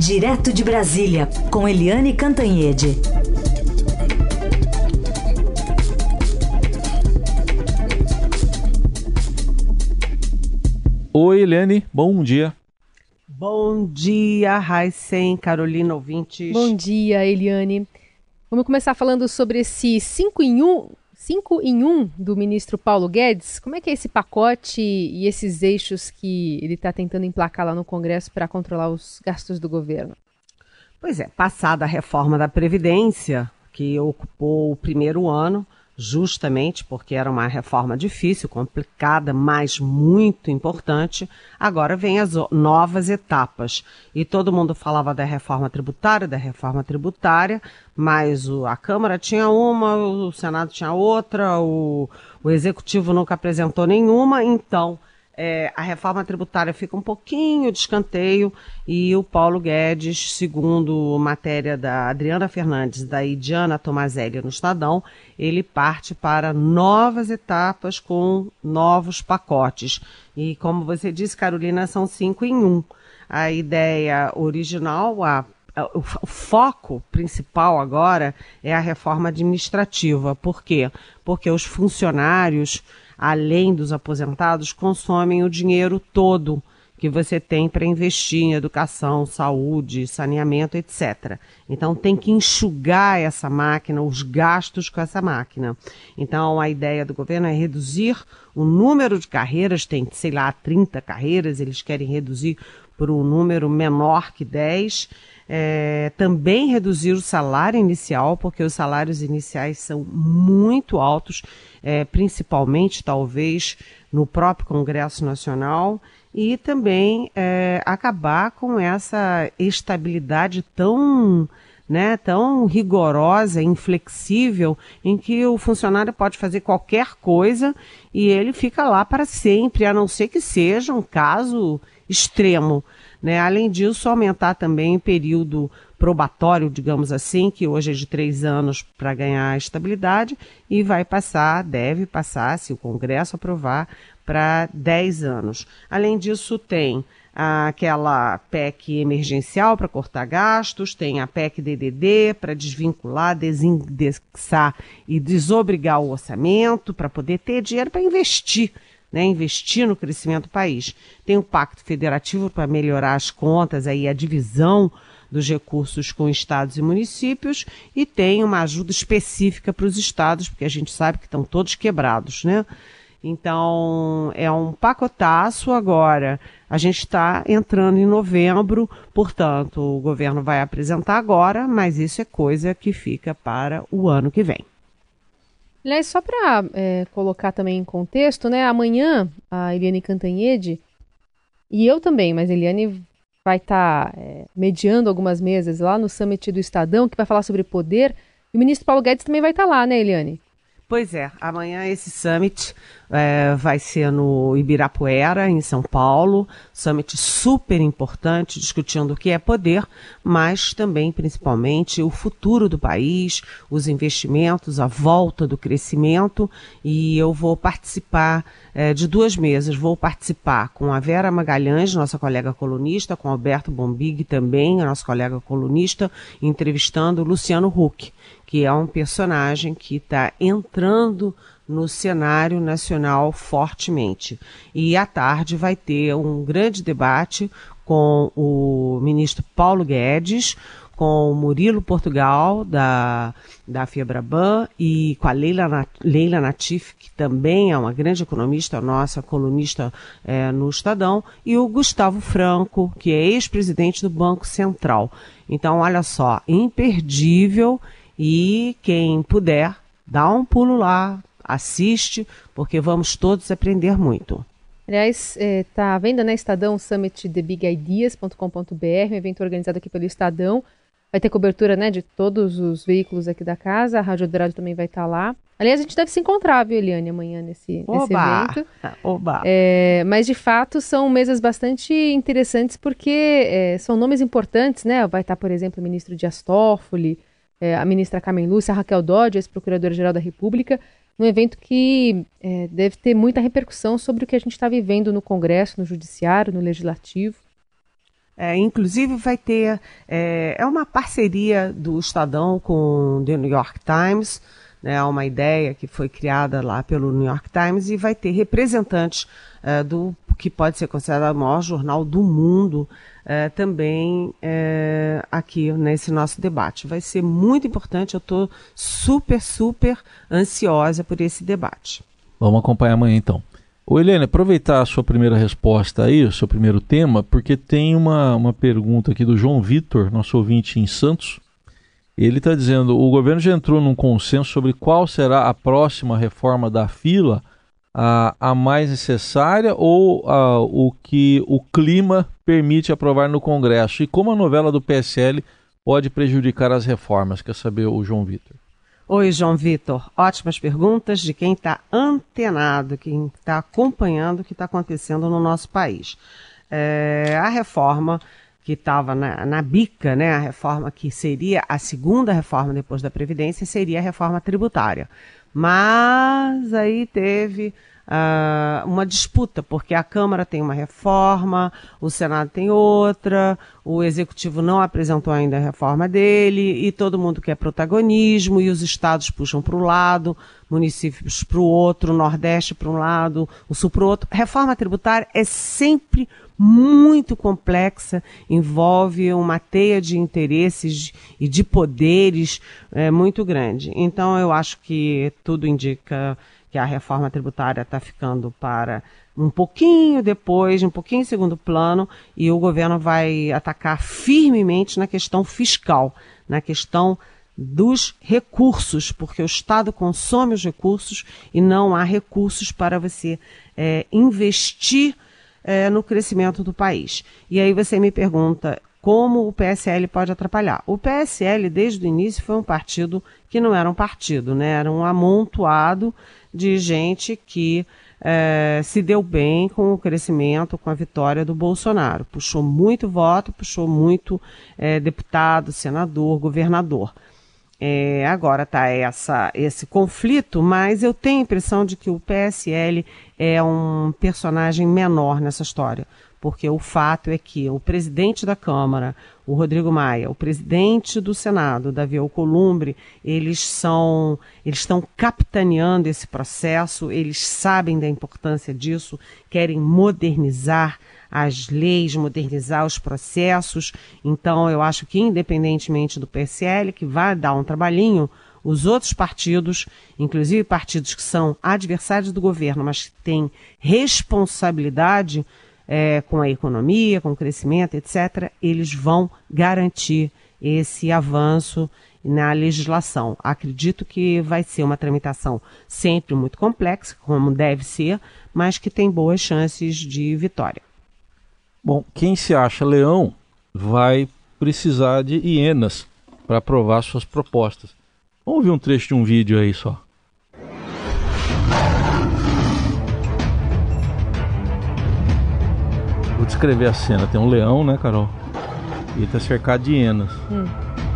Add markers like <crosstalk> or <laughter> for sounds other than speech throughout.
Direto de Brasília, com Eliane Cantanhede. Oi, Eliane, bom dia. Bom dia, Raicen, Carolina ouvintes. Bom dia, Eliane. Vamos começar falando sobre esse 5 em 1, 5 em 1 do ministro Paulo Guedes. Como é que é esse pacote e esses eixos que ele está tentando emplacar lá no Congresso para controlar os gastos do governo? Pois é, passada a reforma da Previdência, que ocupou o primeiro ano, justamente porque era uma reforma difícil, complicada, mas muito importante, agora vem as novas etapas. E todo mundo falava da reforma tributária, da reforma tributária, mas a Câmara tinha uma, o Senado tinha outra, o, o Executivo nunca apresentou nenhuma, então é, a reforma tributária fica um pouquinho de escanteio e o Paulo Guedes, segundo matéria da Adriana Fernandes e da Idiana Tomazelli no Estadão, ele parte para novas etapas com novos pacotes. E como você disse, Carolina, são cinco em um. A ideia original, a o, foco principal agora é a reforma administrativa. Por quê? Porque os funcionários além dos aposentados, consomem o dinheiro todo que você tem para investir em educação, saúde, saneamento, etc. Então tem que enxugar essa máquina, os gastos com essa máquina. Então a ideia do governo é reduzir o número de carreiras, tem, sei lá, 30 carreiras, eles querem reduzir por um número menor que 10 é, também reduzir o salário inicial, porque os salários iniciais são muito altos, é, principalmente, talvez, no próprio Congresso Nacional, e também é, acabar com essa estabilidade tão. Né, tão rigorosa, inflexível, em que o funcionário pode fazer qualquer coisa e ele fica lá para sempre, a não ser que seja um caso extremo. Né? Além disso, aumentar também o período probatório, digamos assim, que hoje é de três anos para ganhar estabilidade, e vai passar, deve passar, se o Congresso aprovar, para dez anos. Além disso, tem aquela PEC emergencial para cortar gastos, tem a PEC DDD para desvincular, desindexar e desobrigar o orçamento para poder ter dinheiro para investir né, investir no crescimento do país. Tem o Pacto Federativo para melhorar as contas, aí a divisão dos recursos com estados e municípios e tem uma ajuda específica para os estados, porque a gente sabe que estão todos quebrados, né? Então, é um pacotaço agora. A gente está entrando em novembro, portanto, o governo vai apresentar agora, mas isso é coisa que fica para o ano que vem. Aliás, só para é, colocar também em contexto, né? Amanhã a Eliane Cantanhede e eu também, mas a Eliane vai estar tá, é, mediando algumas mesas lá no Summit do Estadão, que vai falar sobre poder. E o ministro Paulo Guedes também vai estar tá lá, né, Eliane? Pois é, amanhã esse summit é, vai ser no Ibirapuera, em São Paulo. Summit super importante, discutindo o que é poder, mas também, principalmente, o futuro do país, os investimentos, a volta do crescimento. E eu vou participar é, de duas mesas. Vou participar com a Vera Magalhães, nossa colega colunista, com Alberto Bombig também, nosso colega colunista, entrevistando Luciano Huck que é um personagem que está entrando no cenário nacional fortemente. E à tarde vai ter um grande debate com o ministro Paulo Guedes, com o Murilo Portugal, da, da Fiabraban, e com a Leila, Leila Natif, que também é uma grande economista, nossa colunista é, no Estadão, e o Gustavo Franco, que é ex-presidente do Banco Central. Então, olha só, imperdível e quem puder, dá um pulo lá, assiste, porque vamos todos aprender muito. Aliás, está é, à venda na né, Estadão Summit TheBigIdeas.com.br, um evento organizado aqui pelo Estadão. Vai ter cobertura né, de todos os veículos aqui da casa, a Rádio Dourado também vai estar tá lá. Aliás, a gente deve se encontrar, viu, Eliane, amanhã nesse, nesse evento. <laughs> Oba! É, mas, de fato, são mesas bastante interessantes porque é, são nomes importantes, né? Vai estar, tá, por exemplo, o ministro Dias Toffoli, é, a ministra Carmen Lúcia, a Raquel Dodge, ex-procuradora-geral da República, num evento que é, deve ter muita repercussão sobre o que a gente está vivendo no Congresso, no Judiciário, no Legislativo. É, inclusive vai ter é, é, uma parceria do Estadão com o The New York Times, né, uma ideia que foi criada lá pelo New York Times e vai ter representantes é, do que pode ser considerado o maior jornal do mundo é, também é, aqui nesse nosso debate. Vai ser muito importante, eu estou super, super ansiosa por esse debate. Vamos acompanhar amanhã então. Ô Helene, aproveitar a sua primeira resposta aí, o seu primeiro tema, porque tem uma, uma pergunta aqui do João Vitor, nosso ouvinte em Santos. Ele está dizendo: o governo já entrou num consenso sobre qual será a próxima reforma da fila, a, a mais necessária ou a, o que o clima permite aprovar no Congresso? E como a novela do PSL pode prejudicar as reformas? Quer saber o João Vitor? Oi, João Vitor. Ótimas perguntas de quem está antenado, quem está acompanhando o que está acontecendo no nosso país. É, a reforma que estava na, na, bica, né, a reforma que seria a segunda reforma depois da Previdência, seria a reforma tributária. Mas aí teve uh, uma disputa, porque a Câmara tem uma reforma, o Senado tem outra, o Executivo não apresentou ainda a reforma dele, e todo mundo quer protagonismo, e os estados puxam para o lado, municípios para o outro, Nordeste para um lado, o Sul para o outro. Reforma tributária é sempre muito complexa, envolve uma teia de interesses e de poderes é, muito grande. Então, eu acho que tudo indica que a reforma tributária está ficando para um pouquinho depois, um pouquinho em segundo plano, e o governo vai atacar firmemente na questão fiscal, na questão dos recursos, porque o Estado consome os recursos e não há recursos para você é, investir é, no crescimento do país. E aí você me pergunta como o PSL pode atrapalhar. O PSL, desde o início, foi um partido que não era um partido, né? era um amontoado de gente que é, se deu bem com o crescimento, com a vitória do Bolsonaro. Puxou muito voto, puxou muito é, deputado, senador, governador. É, agora está esse conflito, mas eu tenho a impressão de que o PSL é um personagem menor nessa história porque o fato é que o presidente da Câmara, o Rodrigo Maia, o presidente do Senado, Davi Alcolumbre, eles são, eles estão capitaneando esse processo, eles sabem da importância disso, querem modernizar as leis, modernizar os processos. Então, eu acho que independentemente do PSL, que vai dar um trabalhinho, os outros partidos, inclusive partidos que são adversários do governo, mas que têm responsabilidade é, com a economia, com o crescimento, etc., eles vão garantir esse avanço na legislação. Acredito que vai ser uma tramitação sempre muito complexa, como deve ser, mas que tem boas chances de vitória. Bom, quem se acha leão vai precisar de hienas para aprovar suas propostas. Vamos ver um trecho de um vídeo aí só. Descrever a cena. Tem um leão, né, Carol? E ele tá cercado de hienas. Hum.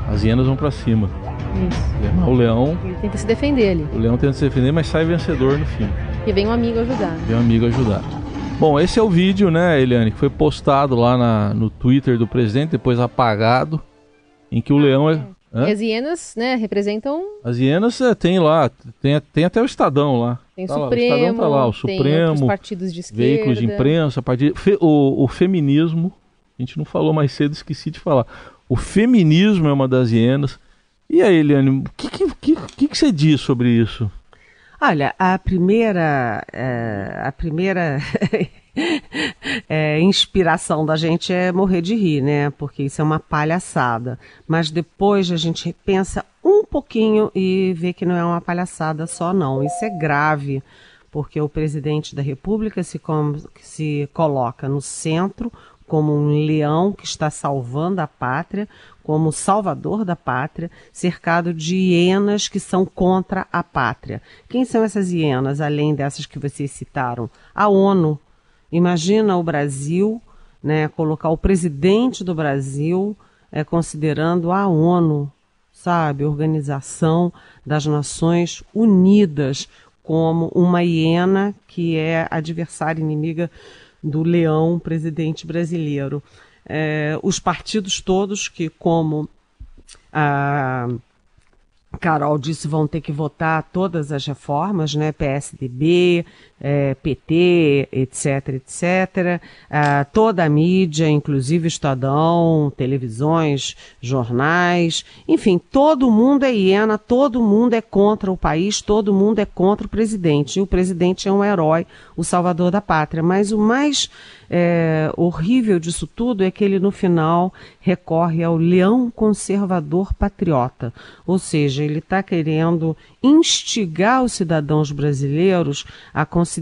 As hienas vão para cima. Isso. o leão. Ele tenta se defender ali. O leão tenta se defender, mas sai vencedor no fim. E vem um amigo ajudar. Vem um amigo ajudar. Bom, esse é o vídeo, né, Eliane, que foi postado lá na, no Twitter do presidente, depois apagado, em que o ah, leão é. E as hienas, né, representam. As hienas é, tem lá, tem, tem até o Estadão lá. Tem tá Supremo, lá, o Estadão tá lá, o Supremo, partidos de esquerda. veículos de imprensa, partido, fe, o, o feminismo, a gente não falou mais cedo, esqueci de falar. O feminismo é uma das hienas. E aí, Eliane, o que, que, que, que você diz sobre isso? Olha, a primeira, é, a primeira <laughs> é, inspiração da gente é morrer de rir, né? Porque isso é uma palhaçada. Mas depois a gente pensa pouquinho e vê que não é uma palhaçada só, não. Isso é grave, porque o presidente da República se, com, se coloca no centro como um leão que está salvando a pátria, como salvador da pátria, cercado de hienas que são contra a pátria. Quem são essas hienas, além dessas que vocês citaram? A ONU, Imagina o Brasil, né, colocar o presidente do Brasil é, considerando a ONU, sabe, Organização das Nações Unidas, como uma hiena que é adversária inimiga do leão presidente brasileiro. é, os partidos todos que, como a Carol disse, vão ter que votar todas as reformas, né? PSDB, é, PT, etc, etc. Ah, toda a mídia, inclusive Estadão, televisões, jornais, enfim, todo mundo é hiena, todo mundo é contra o país, todo mundo é contra o presidente. E o presidente é um herói, o salvador da pátria. Mas o mais é, horrível disso tudo é que ele, no final, recorre ao leão conservador patriota. Ou seja, ele está querendo instigar os cidadãos brasileiros a considerar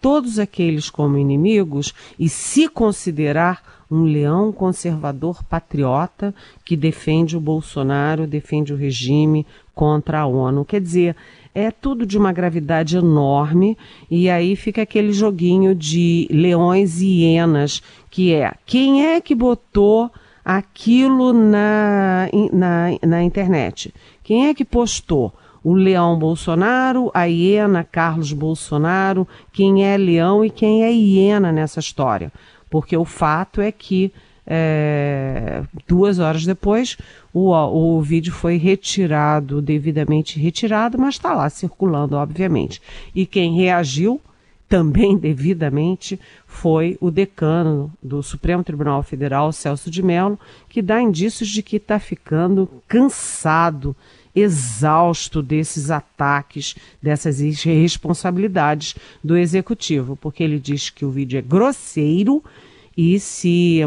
todos aqueles como inimigos e se considerar um leão conservador patriota que defende o Bolsonaro, defende o regime contra a ONU. Quer dizer, é tudo de uma gravidade enorme e aí fica aquele joguinho de leões e hienas, que é quem é que botou aquilo na, na, na internet? Quem é que postou? O leão Bolsonaro, a hiena Carlos Bolsonaro, quem é leão e quem é hiena nessa história. Porque o fato é que é, duas horas depois o, o vídeo foi retirado, devidamente retirado, mas está lá circulando, obviamente. E quem reagiu também <laughs> devidamente foi o decano do Supremo Tribunal Federal, Celso de Mello, que dá indícios de que está ficando cansado exausto desses ataques, dessas irresponsabilidades do executivo, porque ele diz que o vídeo é grosseiro e se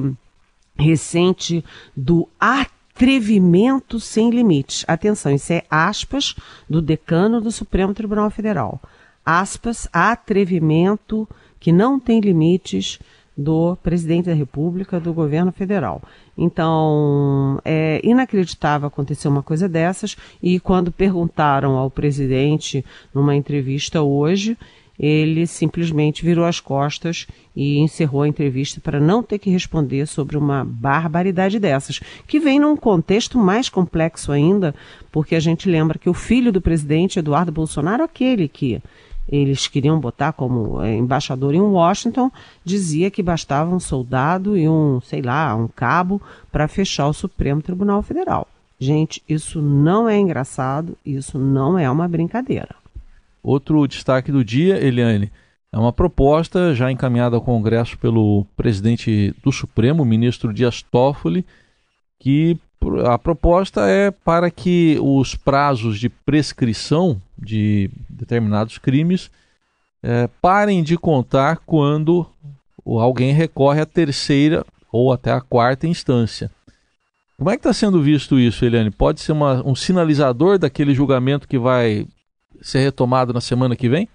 ressente do atrevimento sem limites. Atenção, isso é aspas do decano do Supremo Tribunal Federal. Aspas, atrevimento que não tem limites do presidente da República, do governo federal. Então, é inacreditável acontecer uma coisa dessas. E quando perguntaram ao presidente numa entrevista hoje, ele simplesmente virou as costas e encerrou a entrevista para não ter que responder sobre uma barbaridade dessas, que vem num contexto mais complexo ainda, porque a gente lembra que o filho do presidente, Eduardo Bolsonaro, aquele que eles queriam botar como é, embaixador em Washington, dizia que bastava um soldado e um, sei lá, um cabo para fechar o Supremo Tribunal Federal. Gente, isso não é engraçado, isso não é uma brincadeira. Outro destaque do dia, Eliane, é uma proposta já encaminhada ao Congresso pelo presidente do Supremo, ministro Dias Toffoli, que a proposta é para que os prazos de prescrição de determinados crimes é, parem de contar quando alguém recorre à terceira ou até à quarta instância. Como é que está sendo visto isso, Eliane? Pode ser uma, um sinalizador daquele julgamento que vai ser retomado na semana que vem?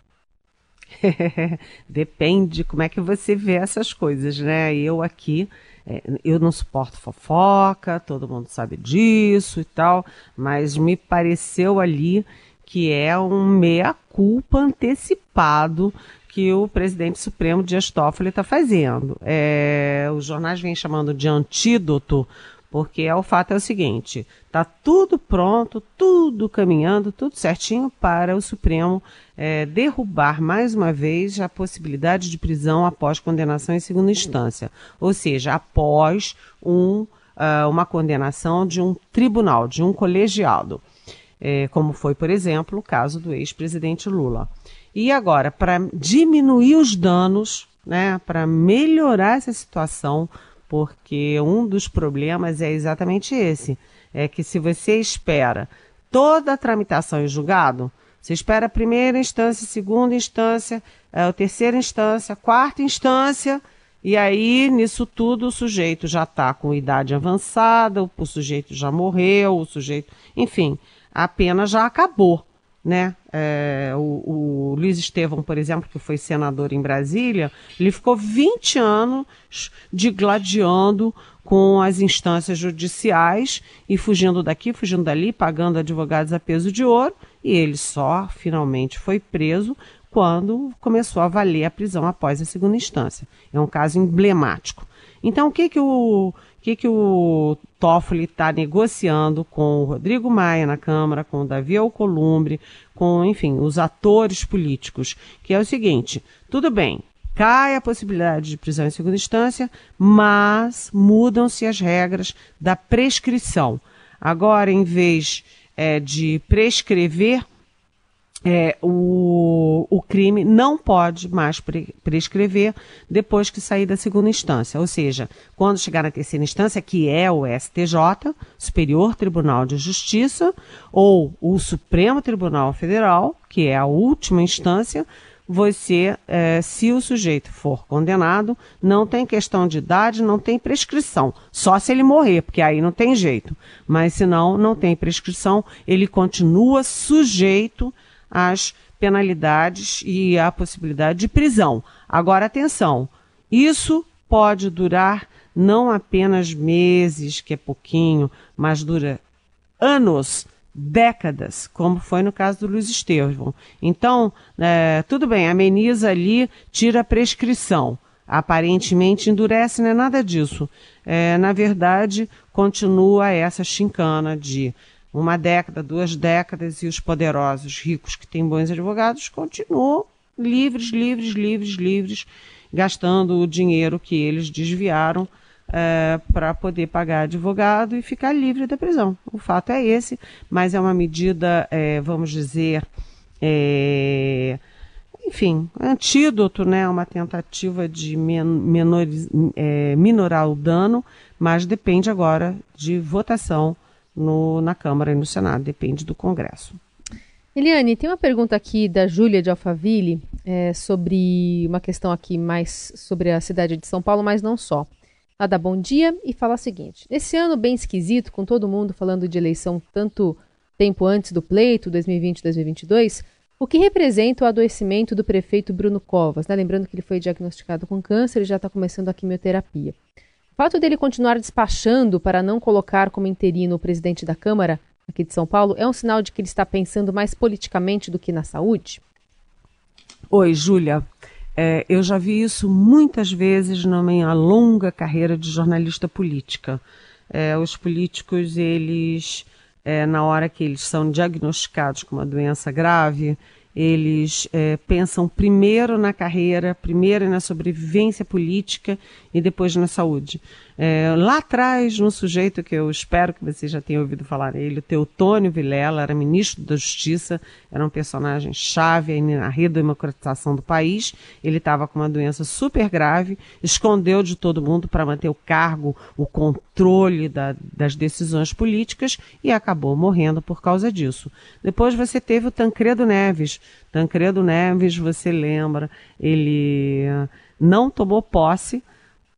<laughs> Depende como é que você vê essas coisas, né? Eu aqui é, eu não suporto fofoca, todo mundo sabe disso e tal, mas me pareceu ali que é um meia-culpa antecipado que o presidente Supremo Dias Toffoli está fazendo. É, os jornais vêm chamando de antídoto porque é o fato é o seguinte: está tudo pronto, tudo caminhando, tudo certinho para o Supremo é, derrubar mais uma vez a possibilidade de prisão após condenação em segunda instância, ou seja, após um, uh, uma condenação de um tribunal, de um colegiado, é, como foi, por exemplo, o caso do ex-presidente Lula. E agora, para diminuir os danos, né, para melhorar essa situação, porque um dos problemas é exatamente esse: é que se você espera toda a tramitação em julgado, você espera a primeira instância, segunda instância, a terceira instância, quarta instância, e aí nisso tudo o sujeito já está com idade avançada, o sujeito já morreu, o sujeito, enfim, a pena já acabou né? É, o, o, Luiz Estevão, por exemplo, que foi senador em Brasília, ele ficou 20 anos digladiando com as instâncias judiciais e fugindo daqui, fugindo dali, pagando advogados a peso de ouro, e ele só finalmente foi preso quando começou a valer a prisão após a segunda instância. É um caso emblemático. Então, o que, que o que, que o Toffoli está negociando com o Rodrigo Maia na Câmara, com o Davi Alcolumbre, com, enfim, os atores políticos, que é o seguinte, tudo bem, cai a possibilidade de prisão em segunda instância, mas mudam-se as regras da prescrição. Agora, em vez é, de prescrever, é, o, o crime não pode mais pre prescrever depois que sair da segunda instância. Ou seja, quando chegar na terceira instância, que é o STJ, Superior Tribunal de Justiça, ou o Supremo Tribunal Federal, que é a última instância, você, é, se o sujeito for condenado, não tem questão de idade, não tem prescrição. Só se ele morrer, porque aí não tem jeito. Mas se não, não tem prescrição, ele continua sujeito às penalidades e à possibilidade de prisão. Agora, atenção, isso pode durar não apenas meses, que é pouquinho, mas dura anos décadas, como foi no caso do Luiz Estevão. Então, é, tudo bem, ameniza ali, tira a prescrição. Aparentemente endurece, não é nada disso. É, na verdade, continua essa chincana de uma década, duas décadas, e os poderosos, ricos que têm bons advogados continuam livres, livres, livres, livres, gastando o dinheiro que eles desviaram é, para poder pagar advogado e ficar livre da prisão. O fato é esse, mas é uma medida, é, vamos dizer, é, enfim, antídoto, né, uma tentativa de men menoriz, é, minorar o dano, mas depende agora de votação no, na Câmara e no Senado, depende do Congresso. Eliane, tem uma pergunta aqui da Júlia de Alphaville é, sobre uma questão aqui mais sobre a cidade de São Paulo, mas não só. Ela dá bom dia e fala o seguinte: Nesse ano bem esquisito, com todo mundo falando de eleição tanto tempo antes do pleito, 2020-2022, o que representa o adoecimento do prefeito Bruno Covas? Né? Lembrando que ele foi diagnosticado com câncer e já está começando a quimioterapia. O fato dele continuar despachando para não colocar como interino o presidente da Câmara aqui de São Paulo é um sinal de que ele está pensando mais politicamente do que na saúde? Oi, Júlia. É, eu já vi isso muitas vezes na minha longa carreira de jornalista política. É, os políticos, eles, é, na hora que eles são diagnosticados com uma doença grave, eles é, pensam primeiro na carreira, primeiro na sobrevivência política e depois na saúde. É, lá atrás, um sujeito que eu espero que você já tenha ouvido falar nele, o Teutônio Vilela, era ministro da Justiça, era um personagem chave na redemocratização do país. Ele estava com uma doença super grave, escondeu de todo mundo para manter o cargo, o controle da, das decisões políticas e acabou morrendo por causa disso. Depois você teve o Tancredo Neves. Tancredo Neves, você lembra, ele não tomou posse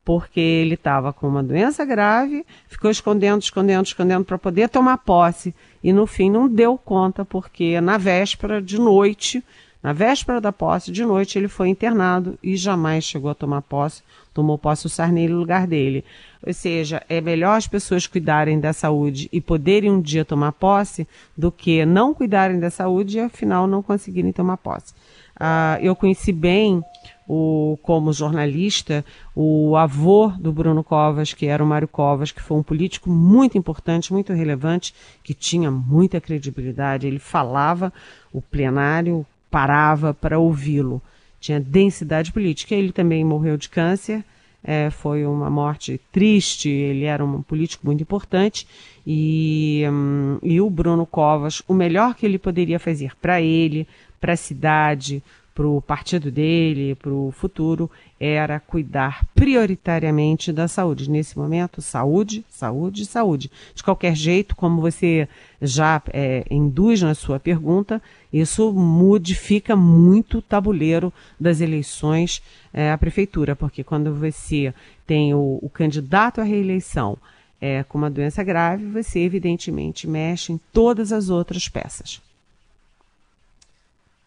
porque ele estava com uma doença grave, ficou escondendo, escondendo, escondendo para poder tomar posse. E no fim não deu conta porque na véspera de noite, na véspera da posse de noite ele foi internado e jamais chegou a tomar posse, tomou posse o Sarney no lugar dele. Ou seja, é melhor as pessoas cuidarem da saúde e poderem um dia tomar posse do que não cuidarem da saúde e afinal não conseguirem tomar posse. Uh, eu conheci bem o, como jornalista, o avô do Bruno Covas, que era o Mário Covas, que foi um político muito importante, muito relevante, que tinha muita credibilidade. Ele falava, o plenário parava para ouvi-lo. Tinha densidade política. Ele também morreu de câncer. É, foi uma morte triste, ele era um político muito importante e, hum, e o Bruno Covas, o melhor que ele poderia fazer para ele, para a cidade, para o partido dele, para o futuro, era cuidar prioritariamente da saúde. Nesse momento, saúde, saúde, saúde. De qualquer jeito, como você já é, induz na sua pergunta, isso modifica muito o tabuleiro das eleições é, à prefeitura, porque quando você tem o, o candidato à reeleição é, com uma doença grave, você evidentemente mexe em todas as outras peças.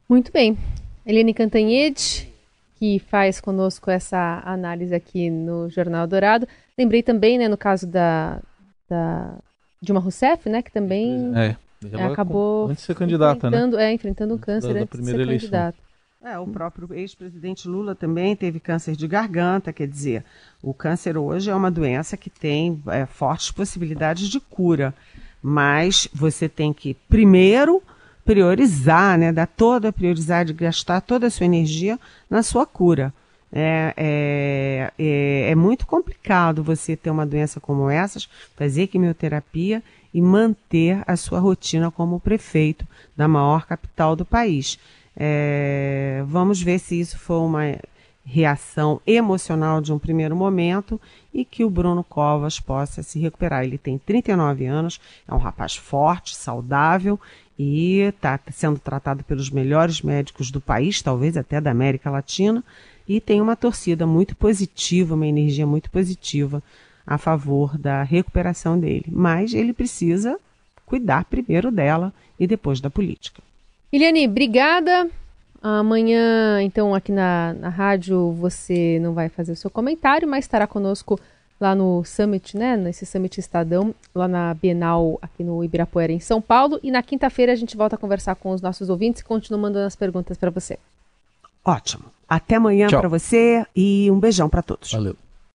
Muito bem. Eliane Cantanhede, que faz conosco essa análise aqui no Jornal Dourado. Lembrei também, né, no caso da, da Dilma Rousseff, né, que também é, acabou antes de ser candidata, né? enfrentando, né? É, enfrentando um câncer da, da antes primeira de ser eleição. candidato. É, o próprio ex-presidente Lula também teve câncer de garganta, quer dizer, o câncer hoje é uma doença que tem é, fortes possibilidades de cura, mas você tem que primeiro priorizar, né, dar toda a prioridade, gastar toda a sua energia na sua cura. É, é, é, é, muito complicado você ter uma doença como essas, fazer quimioterapia e manter a sua rotina como prefeito da maior capital do país. É, vamos ver se isso foi uma reação emocional de um primeiro momento e que o Bruno Covas possa se recuperar. Ele tem 39 anos, é um rapaz forte, saudável e está sendo tratado pelos melhores médicos do país, talvez até da América Latina, e tem uma torcida muito positiva, uma energia muito positiva a favor da recuperação dele. Mas ele precisa cuidar primeiro dela e depois da política. Eliane, obrigada. Amanhã, então, aqui na, na rádio, você não vai fazer o seu comentário, mas estará conosco lá no Summit, né? Nesse Summit Estadão, lá na Bienal, aqui no Ibirapuera, em São Paulo. E na quinta-feira a gente volta a conversar com os nossos ouvintes e continua mandando as perguntas para você. Ótimo. Até amanhã para você e um beijão para todos. Valeu.